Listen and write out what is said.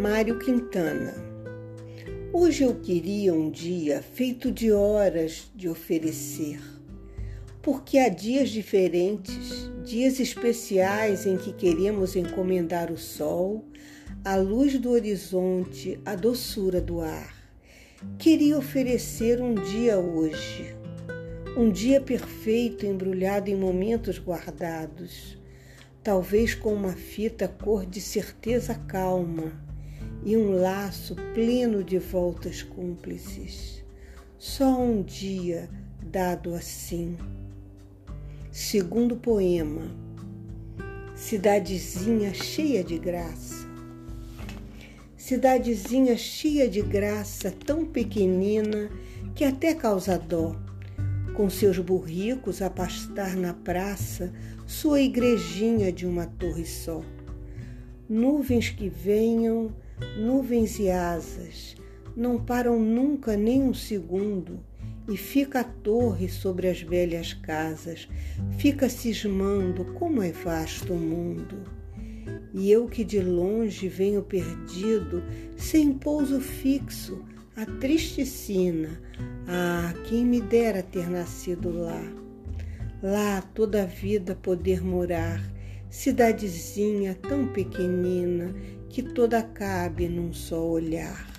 Mário Quintana. Hoje eu queria um dia feito de horas de oferecer, porque há dias diferentes, dias especiais em que queremos encomendar o sol, a luz do horizonte, a doçura do ar. Queria oferecer um dia hoje, um dia perfeito embrulhado em momentos guardados talvez com uma fita cor de certeza calma e um laço pleno de voltas cúmplices. Só um dia dado assim. Segundo poema, cidadezinha cheia de graça. Cidadezinha cheia de graça, tão pequenina que até causa dó com seus burricos a pastar na praça sua igrejinha de uma torre só. Nuvens que venham, nuvens e asas, não param nunca nem um segundo, e fica a torre sobre as velhas casas, fica cismando como é vasto o mundo. E eu que de longe venho perdido, sem pouso fixo, a triste sina. Ah, quem me dera ter nascido lá. Lá toda a vida poder morar, cidadezinha tão pequenina que toda cabe num só olhar.